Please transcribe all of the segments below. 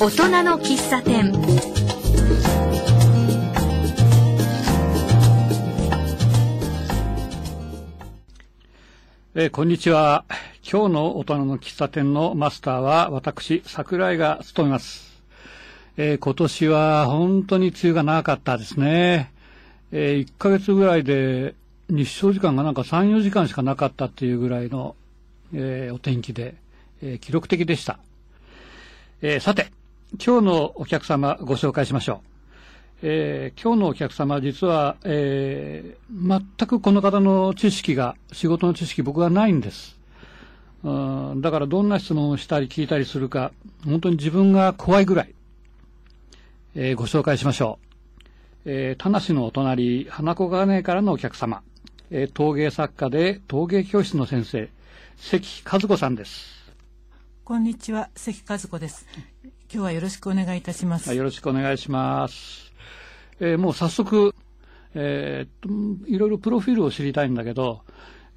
大人の喫茶店えーこんにちは。今日の大人の喫茶店のマスターは私、桜井が務めます。えー今年は本当に梅雨が長かったですね。え1ヶ月ぐらいで日照時間がなんか3、4時間しかなかったっていうぐらいの、えーお天気で、えー記録的でした。えーさて、今日のお客様ご紹介しましょう。えー今日のお客様実は、えー全くこの方の知識が、仕事の知識僕はないんです。うんだからどんな質問をしたり聞いたりするか、本当に自分が怖いぐらい、えーご紹介しましょう。えー田無のお隣、花子金からのお客様、えー陶芸作家で陶芸教室の先生、関和子さんです。こんにちは、関和子です。今日はよろしくお願いいたします。はいよろしくお願いします。えーもう早速、えーっと、いろいろプロフィールを知りたいんだけど、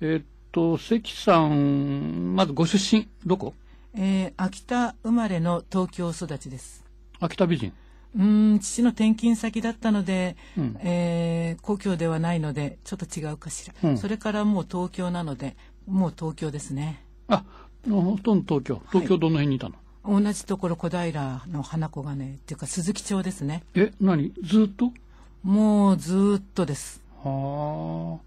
えーっと、関さん、まずご出身、どこ？えー秋田生まれの東京育ちです。秋田美人。うーん、父の転勤先だったので、うんえー故郷ではないので、ちょっと違うかしら。うんそれからもう東京なので、もう東京ですね。あ、ほとんど東京。東京どの辺にいたの、同じところ小平の花子がね、っていうか鈴木町ですね。え、何？ずっと？もうずーっとです。は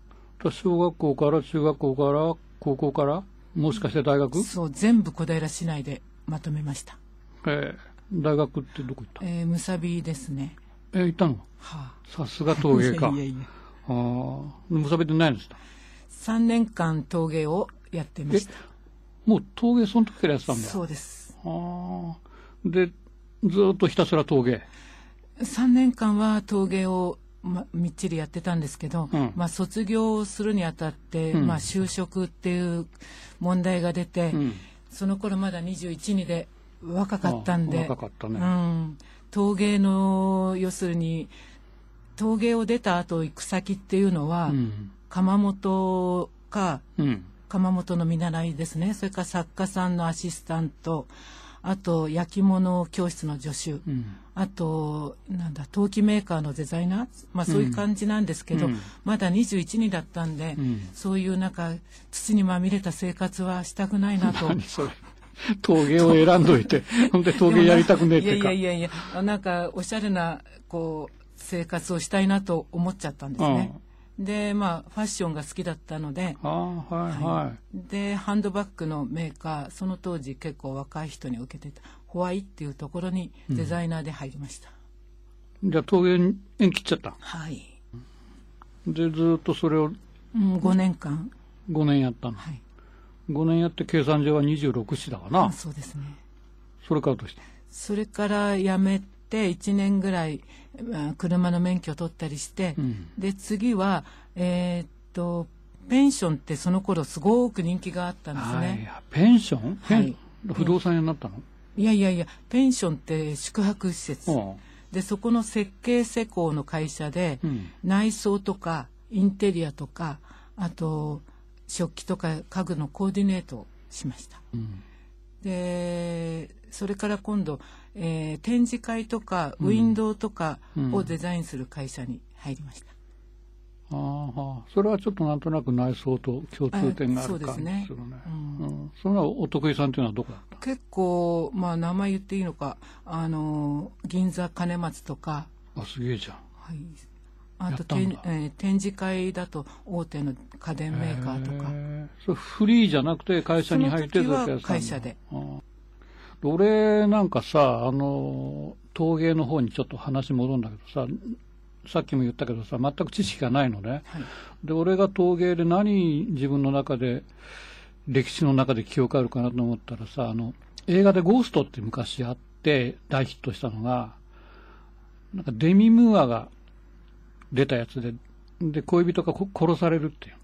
あ。小学校から中学校から高校から？もしかして大学？そう、全部小平市内でまとめました。えー大学ってどこ行った？えー、むさびですね。えー行ったの？はあ。さすが陶芸家。いやいやいや。ああ。むさびって何ですか？3年間陶芸をやってました。もう陶芸その時からやってたんだ。そうです。ああ。で、ずーっとひたすら陶芸。3年間は陶芸を、ま、みっちりやってたんですけど、うんまあ、卒業するにあたって、うんまあ、就職っていう問題が出て、うん。その頃まだ21にで若かったんであ若かったね。うん、陶芸の要するに陶芸を出た後行く先っていうのは、うん。窯元かうん。窯元の見習いですねそれから作家さんのアシスタントあと焼き物教室の助手、うん。あとなんだ陶器メーカーのデザイナー、まあ、そういう感じなんですけど、うんまだ21にだったんで、うんそういうなんか土にまみれた生活はしたくないなと。何それ。陶芸を選んどいて、ほんで陶芸やりたくねえってか。いやいやいやいやなんかおしゃれなこう生活をしたいなと思っちゃったんですね。でまあファッションが好きだったので、はいはい。でハンドバッグのメーカーその当時結構若い人に受けてたホワイっていうところにデザイナーで入りました。じゃあ陶芸に縁切っちゃった？はい、で、ずーっとそれをうん、5年間5年やったの？はい5年やって計算上は26子だわな。そうですね。それからどうしたそれから辞めて1年ぐらいまあ車の免許を取ったりして、うん。で次はえーっとペンションってその頃すごく人気があったんですはい。ね。。ペンション？はい。不動産屋になったの？い、やいやいやペンションって宿泊施設、うんでそこの設計施工の会社で、うん。内装とかインテリアとかあと食器とか家具のコーディネートをしました。うん。でそれから今度、えー展示会とかウィンドウとかをデザインする会社に入りました、ああ、それはちょっとなんとなく内装と共通点がああそうるですね感じするね。うんうん。それはお得意さんというのはどこだった？結構まあ名前言っていいのかあの銀座金松とか、あ、すげえじゃん。はい、あとやったんだ。てんえー展示会だと大手の家電メーカーとか。それフリーじゃなくて会社に入ってその時はずっとやってたんだ会社で。うん俺なんかさ、あの、陶芸の方にちょっと話戻るんだけどさ、さっきも言ったけどさ、全く知識がないのね。はいで、俺が陶芸で何自分の中で、歴史の中で記憶あるかなと思ったらさ、あの、映画でゴーストって昔あって大ヒットしたのが、なんかデミムーアが出たやつで、で、恋人がこ殺されるっていう。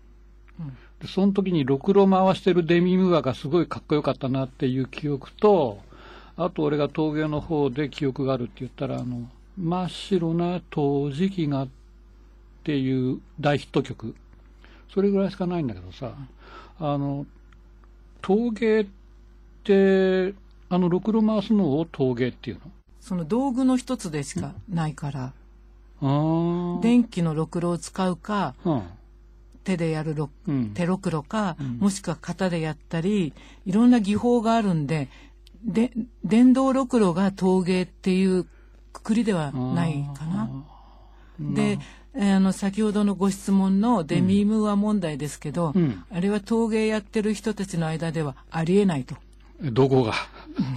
うんでその時にろくろ回してるデミムーアがすごいかっこよかったなっていう記憶と、あと俺が陶芸の方で記憶があるって言ったら、あの、真っ白な陶磁器がっていう大ヒット曲。それぐらいしかないんだけどさ、あの、陶芸って、あの、ろくろ回すのを陶芸っていうの？その道具の一つでしかないから、あー電気のろくろを使うかうん。手でやるろうん。手ろくろか、もしくは型でやったりいろんな技法があるんでで電動ろくろが陶芸っていうくくりではないかな。で、えーあの先ほどのご質問のデミームーア問題ですけど、うんあれは陶芸やってる人たちの間ではありえないと。どこが？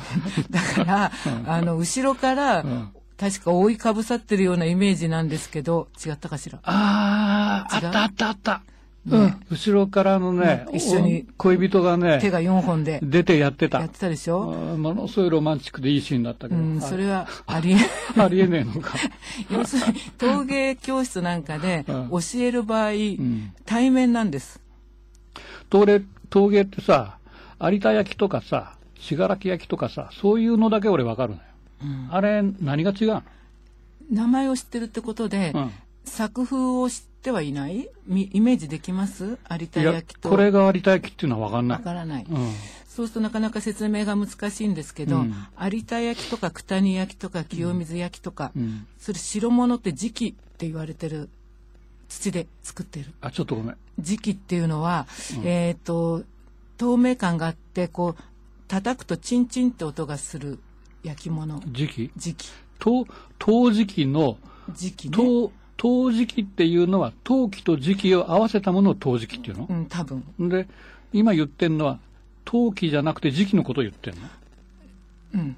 だから、あの後ろから、ん確か覆いかぶさってるようなイメージなんですけど違ったかしら？ああ、あったあったあった。うん。後ろからのね、うん一緒にお恋人がね、手が4本で出てやってた。やってたでしょ？ものすごいロマンチックでいいシーンだったけど。うん、はいそれはありえ ありえねえのか。要するに陶芸教室なんかで うん教える場合、ん対面なんです。陶芸、陶芸ってさ、有田焼とかさ、信楽焼とかさ、そういうのだけ俺わかるのよ。あれ、何が違うの？名前を知ってるってことで、うん作風を知ってはいない？みイメージできます？有田焼、と？これが有田焼っていうのはわかんなわい。からない。うん。そうするとなかなか説明が難しいんですけど、うん有田焼とか九谷焼とか清水焼とか、うん。それ白物って磁器って言われてる土で作ってる。あ、ちょっとごめん。磁器っていうのは、えっ、と透明感があってこう叩くとチンチンって音がする焼き物時期磁器陶、陶磁器の、磁器ね。陶、陶磁器っていうのは、陶器と磁器を合わせたものを陶磁器っていうの？うん多分。で、今言ってんのは、陶器じゃなくて磁器のことを言ってんの？うん。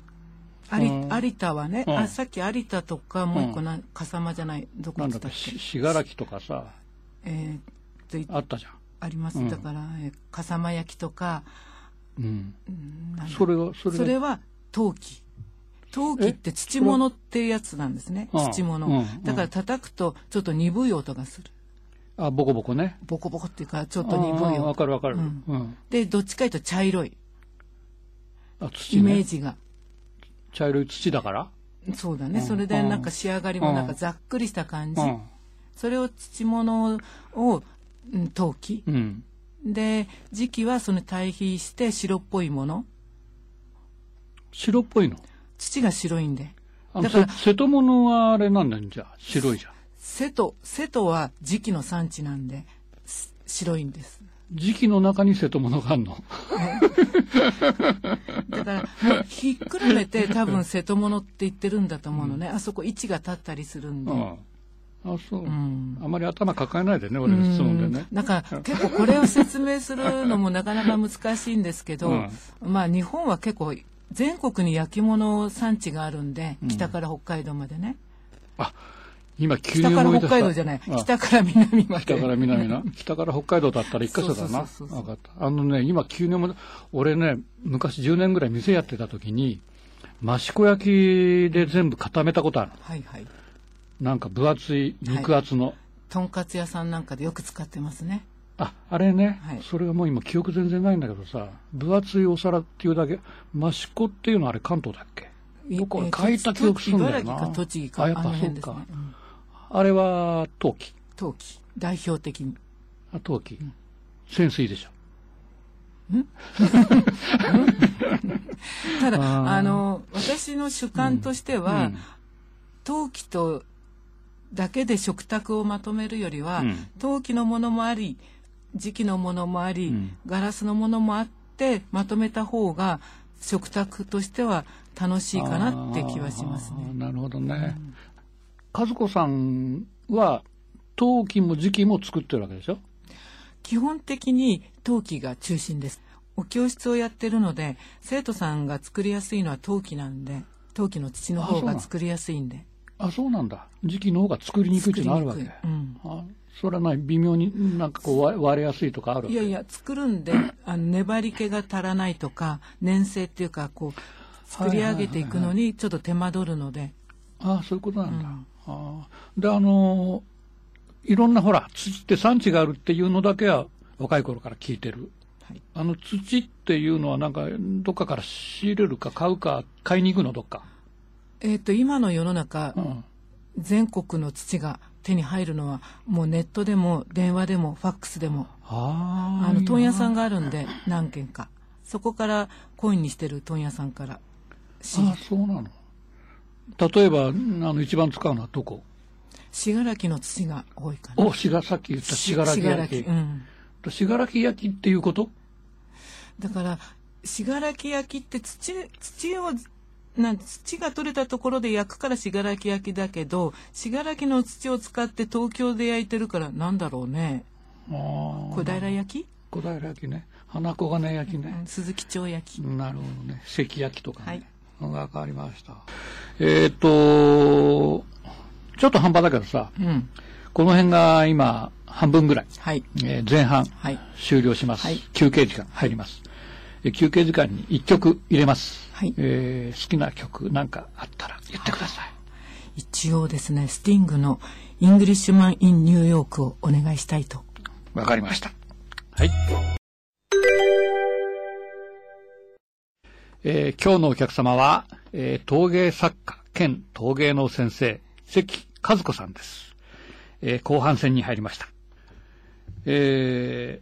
有田はね、うん。あさっき有田とかもう一個な、笠間じゃないどこだったっ信楽とかさ、えーあったじゃん。あります、うん。だから、えー笠間焼きとか、うん。それが、それが。それは陶器陶器って土物っていうやつなんですね。うん土物、うん。うん。だから叩くとちょっと鈍い音がする。あ、ボコボコね。ボコボコっていうかちょっと鈍いあーわ音かるわかる。でどっちかいうと茶色い。あ、土イメーね。ジが、茶色い土だから？そうだね、うん。それでなんか仕上がりもなんかざっくりした感じ、うん。それを土物を、うん、陶器。うん。で時期はその対比して白っぽいもの。白っぽいの？土が白いんでだからせ瀬戸物はあれなんだよ、じゃあ。白いじゃん。瀬戸瀬戸は時期の産地なんです白いんです時期の中に瀬戸物があるの？だからひっくるめて多分瀬戸物って言ってるんだと思うのね、あそこ位置が立ったりするんで、うん。あ、そう。んあまり頭抱えないでね、俺の質問でね。だから結構これを説明するのもなかなか難しいんですけど、うんまあ日本は結構全国に焼き物産地があるんで北から北海道までね、あ、今急に北から。北海道じゃないあ北から南まで北から南な。北から北海道だったら一箇所だな。分かった。あのね、今急に思い出俺ね、昔10年ぐらい店やってた時に、益子焼きで全部固めたことあるの。はいはいなんか分厚い肉厚の。とんかつ屋さんなんかでよく使ってますねあ、あれね、はい。それがもう今記憶全然ないんだけどさ、分厚いお皿っていうだけ、益子っていうのはあれ関東だっけ？どこ？えか書いた記憶するんだよな。茨城か栃木かあ、やっぱのそうか。辺ですね、うん。あれは陶器。陶器。代表的。にあ、陶器。センスいいでしょ。ただあの私の主観としては、うん。陶器とだけで食卓をまとめるよりは、うん。陶器のものもあり磁器のものもあり、うんガラスのものもあってまとめた方が食卓としては楽しいかなって気はしますね。なるほどね。和子さんは陶器も磁器も作ってるわけでしょ？基本的に陶器が中心です。お教室をやってるので生徒さんが作りやすいのは陶器なんで陶器の土の方が作りやすいんであ、そうなんだ。磁器の方が作りにくいっていうのあるわけ。うんあそれはない微妙になんかこう割割れやすいとかあるいやいや作るんで あの粘り気が足らないとか粘性っていうかこう作り上げていくのにちょっと手間取るのであそういうことなんだ。あで、あのーいろんなほら、土って産地があるっていうのだけは若い頃から聞いてる。はいあの土っていうのはなんかどっかから仕入れるか買うか買いに行くのどっか？えっ、と今の世の中うん。全国の土が手に入るのはもうネットでも電話でもファックスでもああの問屋さんが。があるんで何軒かそこからコインにしてる問屋さんからあそうなの。例えば、あの、一番使うのはどこ？信楽の土が多いかな。お、しが、さっき言った信楽焼き。うん。信楽焼きっていうこと？だから、信楽焼きって土、土を、なん土が取れたところで焼くから信楽焼きだけど、信楽の土を使って東京で焼いてるからなんだろうね。小平焼き、小平焼きね。花小金焼きね。うん鈴木町焼き。なるほどね。関焼きとかね。はい。わかりました。えっ、と、ちょっと半端だけどさ、うん。この辺が今、半分ぐらい、はい。えー前半、はい。終了します、はい休憩時間入ります。えー休憩時間に1曲入れます。はいえー好きな曲なんかあったら言ってください。一応ですね、スティングのEnglishman in New York をお願いしたいと。わかりました。はい。えー今日のお客様は、えー陶芸作家兼陶芸の先生、関和子さんです。えー後半戦に入りました。え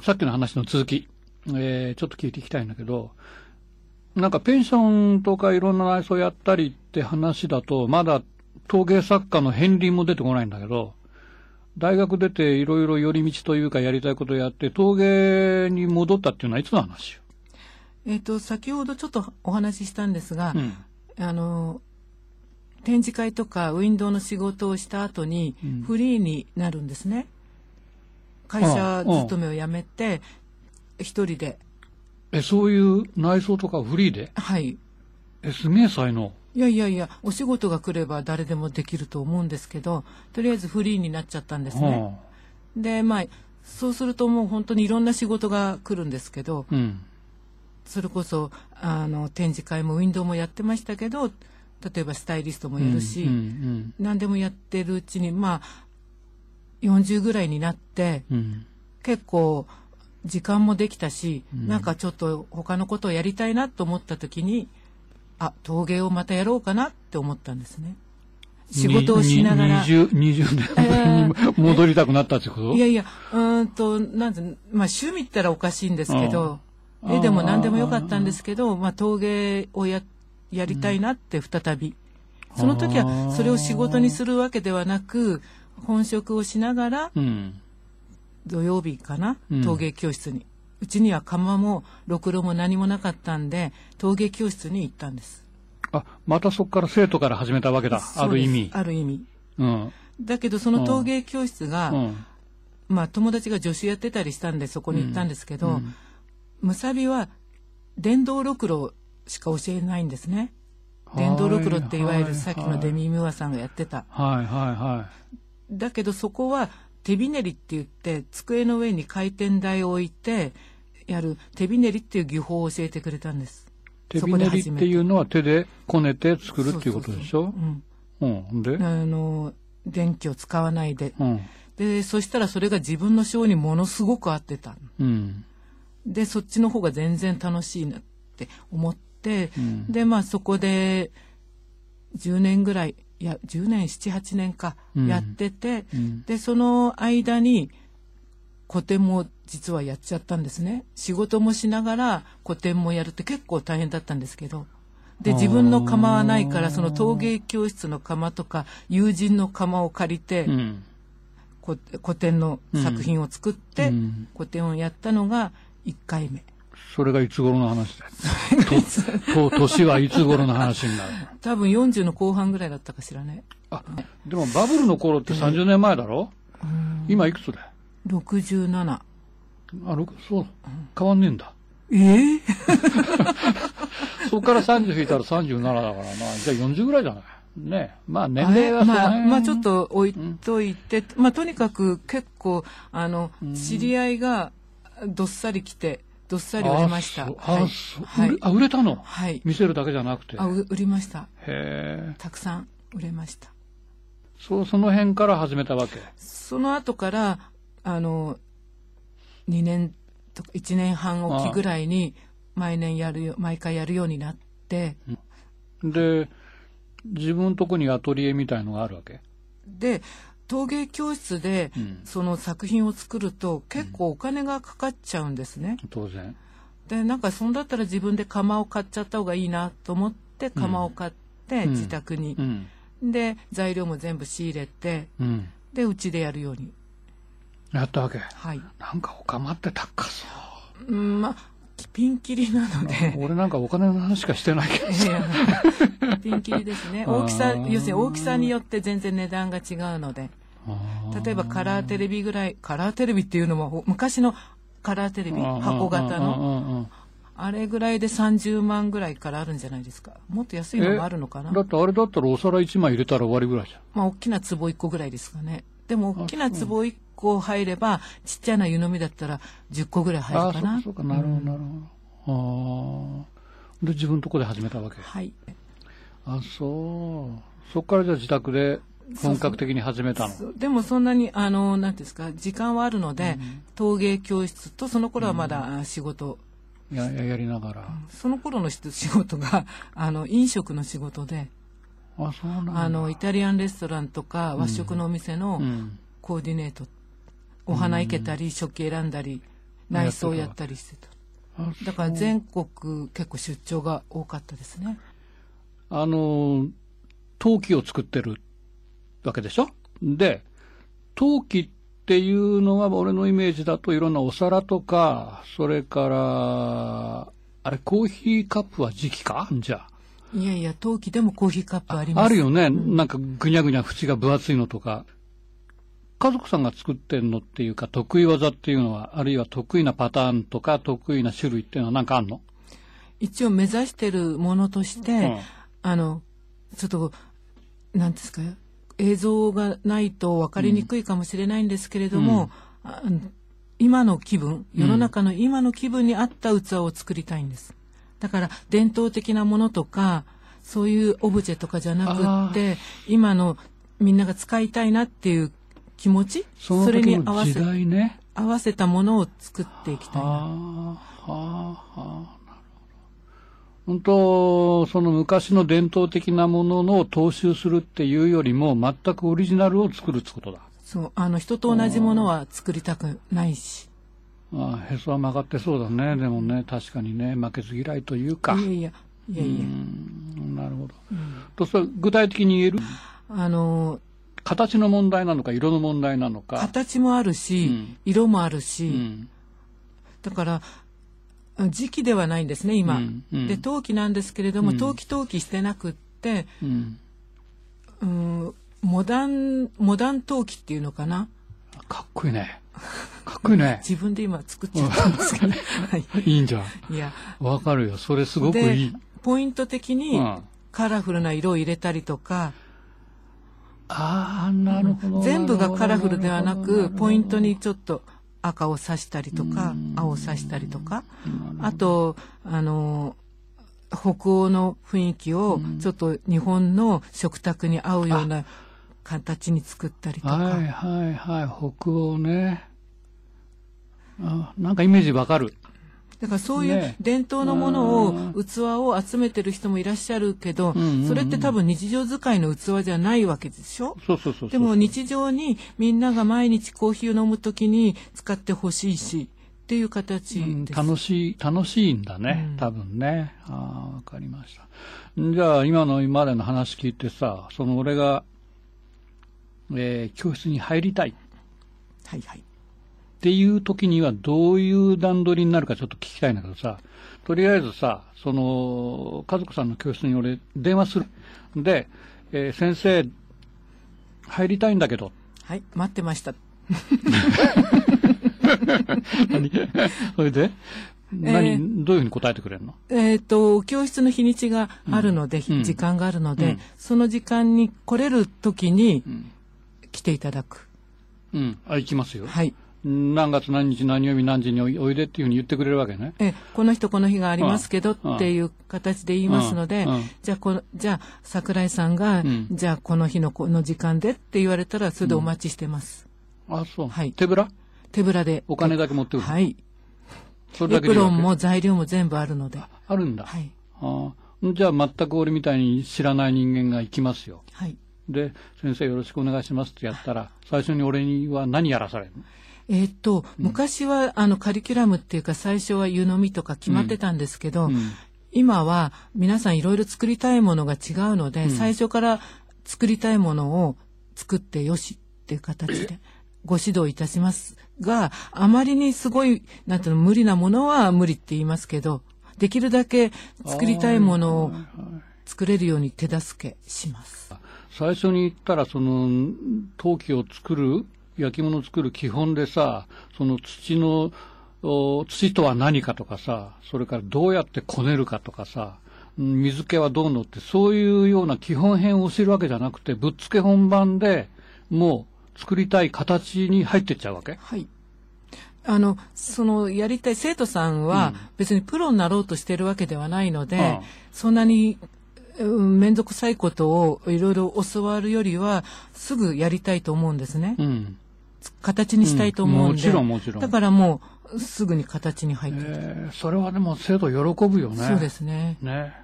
ーさっきの話の続き、えーちょっと聞いていきたいんだけど、なんかペンションとかいろんな内装やったりって話だと、まだ陶芸作家の片鱗も出てこないんだけど、大学出ていろいろ寄り道というかやりたいことをやって陶芸に戻ったっていうのはいつの話よ？えっ、と、先ほどちょっとお話ししたんですが、うん。あの、展示会とかウィンドウの仕事をした後にうんフリーになるんですね。会社勤めを辞めて、一人で。え、そういう内装とかフリーで？はい。え、すげえ才能。いやいやいや、お仕事が来れば誰でもできると思うんですけど、とりあえずフリーになっちゃったんですね。で、まあ、そうするともう本当にいろんな仕事が来るんですけど、うん。うん。それこそ、あの、展示会もウィンドウもやってましたけど、例えばスタイリストもやるし、うんうん何でもやってるうちに、まあ、40ぐらいになって、うん。うん。結構、時間もできたし、うんなんかちょっと他のことをやりたいなと思った時に、あ、陶芸をまたやろうかなって思ったんですね。仕事をしながら。に20、20年前に戻りたくなったってこと、いやいや、うーんと、なんて、まあ趣味ったらおかしいんですけど、うん絵でも何でもよかったんですけど、まあ陶芸をや、やりたいなって再び。その時はそれを仕事にするわけではなく、本職をしながら、うん。土曜日かな、うん陶芸教室に。うちには窯も、ろくろも何もなかったんで、陶芸教室に行ったんです。あ、またそこから生徒から始めたわけだ。ある意味。ある意味。うん。だけどその陶芸教室が、うん。まあ友達が助手やってたりしたんでそこに行ったんですけど、うんむさびは電動ろくろしか教えないんですね。電動ろくろっていわゆるさっきのデミミュアさんがやってた。はいはいはだけどそこは手びねりって言って机の上に回転台を置いてやる手びねりっていう技法を教えてくれたんです。い。手びねりっていうのは手でこねて作るっていうことでしょ？そうそうん。でうん、あの電気を使わないで。うん。で、そしたらそれが自分の性にものすごく合ってた。うん。で、そっちの方が全然楽しいなって思って、うんで、まあそこで10年ぐらい、いや、10年、7、8年かうんやってて、うんで、その間に個展も実はやっちゃったんですね。仕事もしながら個展もやるって結構大変だったんですけど。で、自分の窯はないから、その陶芸教室の窯とか、友人の窯を借りて、うん。こ古典の作品を作って、うん古典をやったのが1回目。それがいつ頃の話だよ。と、年はいつ頃の話になる多分40の後半ぐらいだったかしらね。あ、でもバブルの頃って30年前だろ？今いくつだよ？67。あ、六そう。変わんねえんだ。ええ？そこから30引いたら37だから、まあ、じゃあ40ぐらいじゃないねまあ年齢はまあ、辺。まあちょっと置いといて、まあとにかく結構、あの、知り合いがどっさり来て、どっさり売れました。あ、はいあ売れたの？はい。見せるだけじゃなくて。あ、う売りました。へえ。たくさん売れました。そう、その辺から始めたわけ？その後から、あの、2年とか1年半おきぐらいに、毎年やるよ、毎回やるようになって、で、自分のとこにアトリエみたいのがあるわけ？で、陶芸教室でうんその作品を作ると結構お金がかかっちゃうんですね。当然。で、なんかそんだったら自分で窯を買っちゃった方がいいなと思って窯を買って、自宅にう。ん。で、材料も全部仕入れて、うん。で、うちでやるように。やったわけ。はい。なんかおかまって高そうん、まあ、ピンキリなのう。で。俺なんかお金の話しかしてないけど。ピンキリですね。大きさ、要するに大きさによって全然値段が違うので。例えばカラーテレビぐらい、カラーテレビっていうのも昔のカラーテレビ、箱型の、の。あれぐらいで30万ぐらいからあるんじゃないですか。もっと安いのもあるのかなだ。ってあれだったらお皿1枚入れたら終わりぐらいじゃん。まあ、大きな壺1個ぐらいですかね。でも、大きな壺1個入れば、ちっちゃな湯飲みだったら10個ぐらい入ああ、るかな。そうかそうか、なるほど、なるほど。ああ。で、自分のとこで始めたわけ。はい。あ、そう。そっからじゃあ自宅で本格的に始めたの？でもそんなに、あの、なんですか、時間はあるので、陶芸教室と、その頃はまだあ仕事、や、ややりながら。その頃の仕事が、あの、飲食の仕事で、あ、そうなんだ。あの、イタリアンレストランとか和食のお店のうん。コーディネート、お花生けたり、食器選んだり、内装やったりしてた。あだから全国結構出張が多かったですね。あの、陶器を作ってるわけでしょ？で、陶器っていうのは俺のイメージだといろんなお皿とか、それから、あれ、コーヒーカップは時期か？じゃいやいや、陶器でもコーヒーカップありあ。ます。あるよね。なんかぐにゃぐにゃ縁が分厚いのとか。家族さんが作ってんのっていうか、得意技っていうのは、あるいは得意なパターンとか、得意な種類っていうのは何かあんの？一応目指してるものとして、うんあの、ちょっと、なんですか、映像がないと分かりにくいかもしれないんですけれども、あ今の気分、世の中の今の気分に合った器を作りたいんです。だから、伝統的なものとか、そういうオブジェとかじゃなくって、今のみんなが使いたいなっていう気持ちそのれに合わせ。合わせたものを作っていきたいな。本当、その昔の伝統的なものの踏襲するっていうよりも、全くオリジナルを作るってことだ。そう、あの、人と同じものは作りたくないし。ああへそは曲がってそうだね。でもね、確かにね、負けず嫌いというか。いやいや、いやいや。うんなるほど。とそれ具体的に言える？あの、形の問題なのか、色の問題なのか。形もあるし、うん色もあるし、うん。だから、時期ではないんですね、今。うんうんで、陶器なんですけれども、うん陶器陶器してなくって、うん。うん、モダン、モダン陶器っていうのかな？かっこいいね。かっこいいね。自分で今作っちゃったんですけど、はい。いいんじゃん。いや、わかるよ。それすごくいでい。、ポイント的にうんカラフルな色を入れたりとか、ああ、なるほど。全部がカラフルではなく、ポイントに。にちょっと赤を刺したりとか、青を刺したりとか、あと、あの、北欧の雰囲気をちょっと日本の食卓に合うような形に作ったりとか、はいはいはい。北欧ね。あなんかイメージわかる。だからそういうね伝統のものを、器を集めてる人もいらっしゃるけど、んうんうんそれって多分日常使いの器じゃないわけでしょ？そうそうそうそう。でも日常にみんなが毎日コーヒーを飲むときに使ってほしいし、っていう形うん。楽しい、楽しいんだね。多分ね。ああ、わかりました。じゃあ、今の今までの話聞いてさ、その俺が、えー教室に入りたいっはいはい。ていう時にはどういう段取りになるかちょっと聞きたいんだけどさ、とりあえずさ、その、家族さんの教室に俺電話する。で、えー先生、入りたいんだけど、はい、待ってました。何？それで、何、どういうふうに答えてくれるの？えっ、と、教室の日にちがあるので、うん時間があるので、うんその時間に来れる時にん来ていただく。うん。あ、行きますよ。はい。何月何日何曜日何時においでっていうふうに言ってくれるわけね。え、この人この日がありますけどうんっていう形で言いますので、うんうんじゃあこの、じゃあ桜井さんが、んじゃあこの日のこの時間でって言われたら、それでお待ちしてます。あ、そう。はい手ぶら？手ぶらで。お金だけ持ってくる。はい。それだけエプロンも材料も全部あるので。あるんだ。はい。ああじゃあ全く俺みたいに知らない人間が行きますよ。はい。で、先生よろしくお願いしますってやったら、最初に俺には何やらされるの？えーっと、昔は、あの、カリキュラムっていうか、最初は湯飲みとか決まってたんですけど、うん。今は皆さんいろいろ作りたいものが違うので、最初から作りたいものを作ってよしっていう形で ご指導いたしますが、あまりにすごい、なんていうの、無理なものは無理って言いますけど、できるだけ作りたいものを作れるように手助けします。最初に言ったら、その、陶器を作る、焼き物を作る基本でさ、その土の、お土とは何かとかさ、それからどうやってこねるかとかさ、うん水気はどうのって、そういうような基本編を教えるわけじゃなくて、ぶっつけ本番でもう作りたい形に入ってっちゃうわけ？はい。あの、その、やりたい生徒さんは別にプロになろうとしてるわけではないので、うんそんなに、うん、めんどくさいことをいろいろ教わるよりは、すぐやりたいと思うんですね。うん。形にしたいと思うんで。うんもちろんもちろんだからもう、すぐに形に入ってる、えーそれはでも生徒喜ぶよね。そうですね。ね。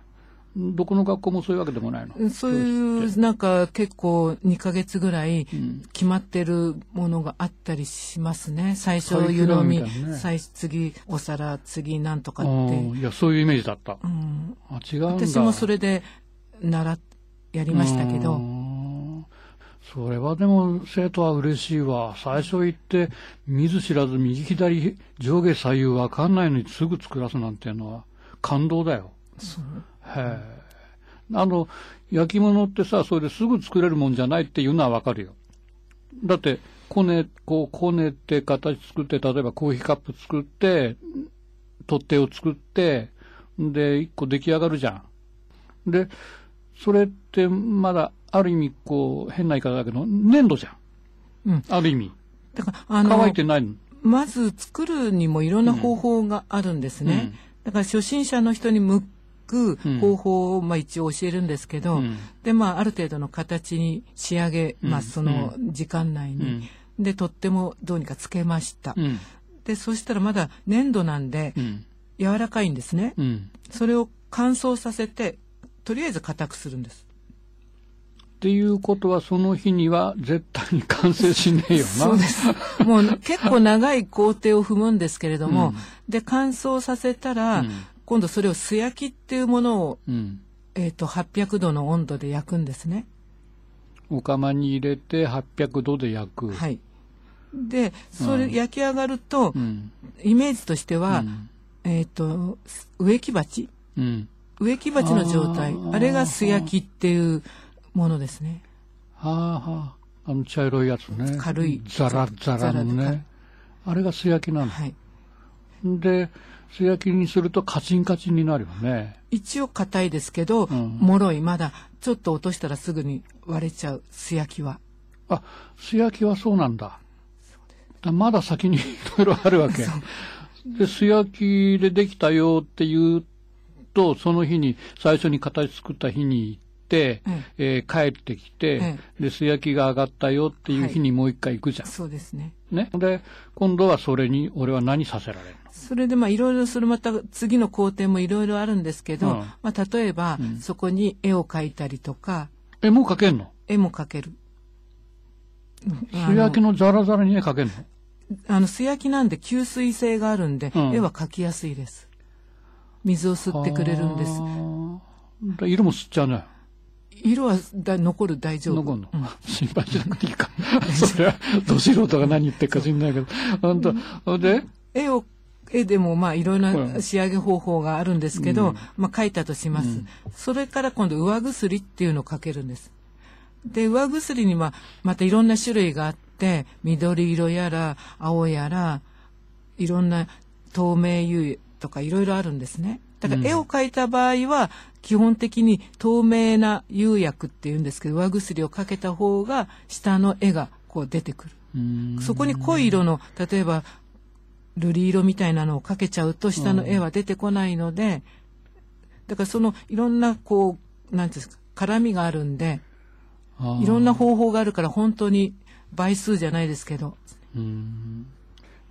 どこの学校もそういうわけでもないの？そういう、なんか結構2ヶ月ぐらい決まってるものがあったりしますね。最初湯飲み、ね最次お皿、次なんとかって。うんいや、そういうイメージだった。うんあ違うんだ。私もそれで習っやりましたけうど、んそれはでも生徒は嬉しいわ。最初行って見ず知らず右左上下左右わかんないのにすぐ作らすなんていうのは感動だよ。へえ。あの、焼き物ってさ、それですぐ作れるもんじゃないっていうのはわかるよ。だって、こね、こう、こねて形作って、例えばコーヒーカップ作って、取っ手を作って、で、一個出来上がるじゃん。で、それってまだ、ある意味、こう、変な言い方だけど、粘土じゃん。うんある意味。だからあの乾いてないの？まず作るにもいろんな方法があるんですね。うんだから初心者の人に向く方法をまあ一応教えるんですけど、うんでまあある程度の形に仕上げます、その時間内に。でとってもどうにかつけました。うん。でそしたらまだ粘土なんでうん。柔らかいんですね。うん。それを乾燥させてとりあえず硬くするんです。っていうことは、その日には絶対に完成しねえよな。そうです。もう結構長い工程を踏むんですけれども、で乾燥させたら、うん今度それを素焼きっていうものを、うん。えー、と800度の温度で焼くんですね。お釜に入れて800度で焼く。はい。でそれ焼き上がると、うん。イメージとしては、うんえっ、と植木鉢うん。植木鉢の状態あれが素焼きっていうものですね。はあはあ。あの茶色いやつね。軽いザラザラのね。あれが素焼きなの。はい。で、素焼きにするとカチンカチンになるよね。一応硬いですけど、ん脆いまだちょっと落としたらすぐに割れちゃう素焼きは。あ、素焼きはそうなんだ。だまだ先にいろいろあるわけ。で、素焼きでできたよって言うと、その日に、最初に形作った日に行って、えー帰ってきて、えで、素焼きが上がったよっていう日にもう一回行くじゃん。そうですね。ね。で、今度はそれに、俺は何させられるの？それでまあいろいろそれまた次の工程もいろいろあるんですけど、うんまあ例えば、そこに絵を描いたりとかえ、もう描けんの？絵も描ける。素焼きのザラザラに絵描けんの？あの素焼きなんで吸水性があるんで、うん絵は描きやすいです。水を吸ってくれるんです。色も吸っちゃうね。色はだ残る大丈夫。残るの、心配しなくていいか。それは、ど素人が何言ってるか知んないけど。本当で、絵を絵でもまあいろいろうなん仕上げ方法があるんですけど、まあ描いたとします、それから今度上薬っていうのをかけるんです。で上薬にはまたいろんな種類があって緑色やら青やらいろんな透明油とかいろいろあるんですね。だから絵を描いた場合は基本的に透明な釉薬っていうんですけど上薬をかけた方が下の絵がこう出てくる。うん。そこに濃い色の例えば瑠璃色みたいなのをかけちゃうと下の絵は出てこないので、だからそのいろんなこうなんていうんですか絡みがあるんでいろんな方法があるから本当に倍数じゃないですけど。うん。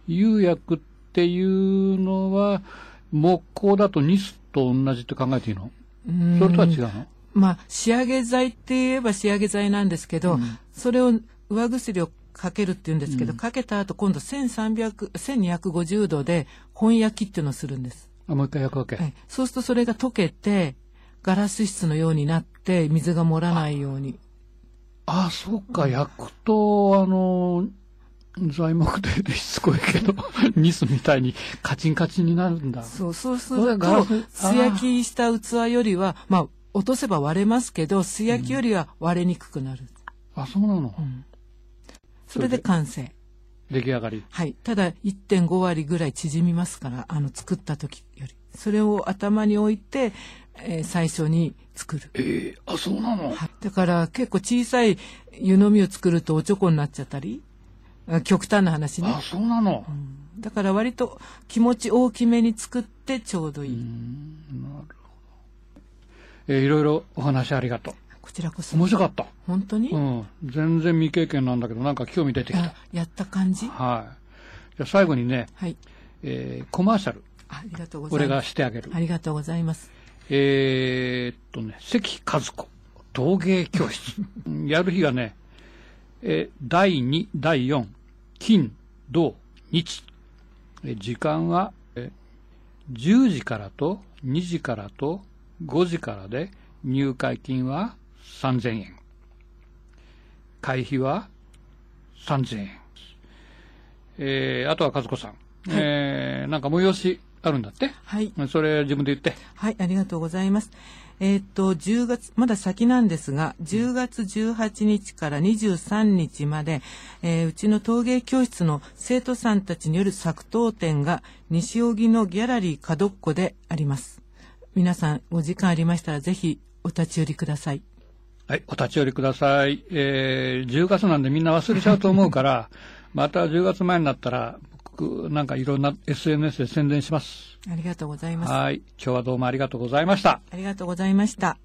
釉薬っていうのは、木工だとニスと同じって考えていいの？うん。それとは違うの？まあ仕上げ剤って言えば仕上げ剤なんですけど、それを上薬をかけるって言うんですけど、かけた後今度1300 1250度で本焼きっていうのをするんです。あ、もう一回焼くわけ。はい。そうするとそれが溶けて、ガラス質のようになって、水が漏らないように。あ、そっか、焼くと、あの、材木ででしつこいけど、ニスみたいにカチンカチンになるんだ。そう、そうすると素焼きした器よりは、まあ、落とせば割れますけど、素焼きよりは割れにくくなる。あ、そうなの？それで完成。出来上がり。はい。ただ、1.5割ぐらい縮みますから、あの、作った時より。それを頭に置いて、えー最初に作る。ええあ、そうなの？はいだから、結構小さい湯飲みを作るとおちょこになっちゃったり、あ極端な話ねあ、。そうなの。だから割と気持ち大きめに作ってちょうどいい。えーいろいろお話ありがとう。こちらこそ。面白かった。本当に、うん。全然未経験なんだけど、なんか興味出てきたあ。やった感じ？はい。じゃあ最後にね、はい。えーコマーシャル、ありがとうございます。俺がしてあげる。ありがとうございます。えーっとね、関和子、陶芸教室。やる日がね、えー第2、第4、金、土、日。えー時間は、えー10時からと2時からと5時からで、入会金は3000円。会費は3000円。えーあとは和子さん。えーなんか催しあるんだって？はい。それ自分で言って。はい、ありがとうございます。えーっと、10月、まだ先なんですが、10月18日から23日まで、えーうちの陶芸教室の生徒さんたちによる作陶展が西荻のギャラリー角っこであります。皆さん、お時間ありましたらぜひお立ち寄りください。はい、お立ち寄りください。えー、10月なんでみんな忘れちゃうと思うから、また10月前になったら、僕、なんかいろんな SNS で宣伝します。ありがとうございます。はい、今日はどうもありがとうございました。ありがとうございました。